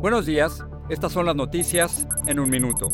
Buenos días, estas son las noticias en un minuto.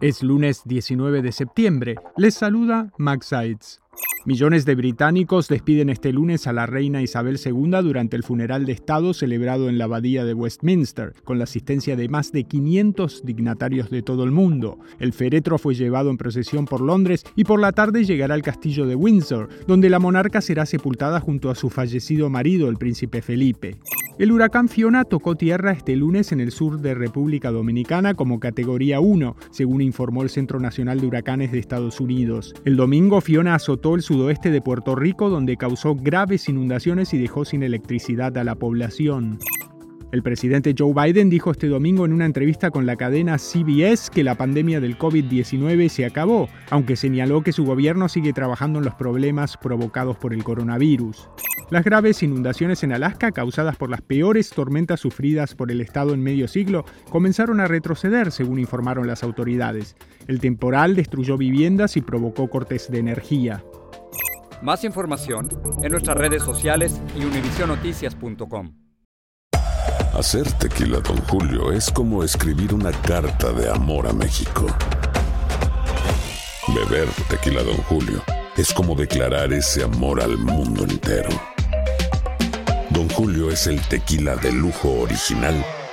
Es lunes 19 de septiembre. Les saluda Max Sides. Millones de británicos despiden este lunes a la reina Isabel II durante el funeral de Estado celebrado en la abadía de Westminster, con la asistencia de más de 500 dignatarios de todo el mundo. El féretro fue llevado en procesión por Londres y por la tarde llegará al castillo de Windsor, donde la monarca será sepultada junto a su fallecido marido, el príncipe Felipe. El huracán Fiona tocó tierra este lunes en el sur de República Dominicana como categoría 1, según informó el Centro Nacional de Huracanes de Estados Unidos. El domingo Fiona azotó el sudoeste de Puerto Rico donde causó graves inundaciones y dejó sin electricidad a la población. El presidente Joe Biden dijo este domingo en una entrevista con la cadena CBS que la pandemia del COVID-19 se acabó, aunque señaló que su gobierno sigue trabajando en los problemas provocados por el coronavirus. Las graves inundaciones en Alaska, causadas por las peores tormentas sufridas por el estado en medio siglo, comenzaron a retroceder, según informaron las autoridades. El temporal destruyó viviendas y provocó cortes de energía. Más información en nuestras redes sociales y univisionoticias.com. Hacer tequila, Don Julio, es como escribir una carta de amor a México. Beber tequila, Don Julio, es como declarar ese amor al mundo entero. Don Julio es el tequila de lujo original,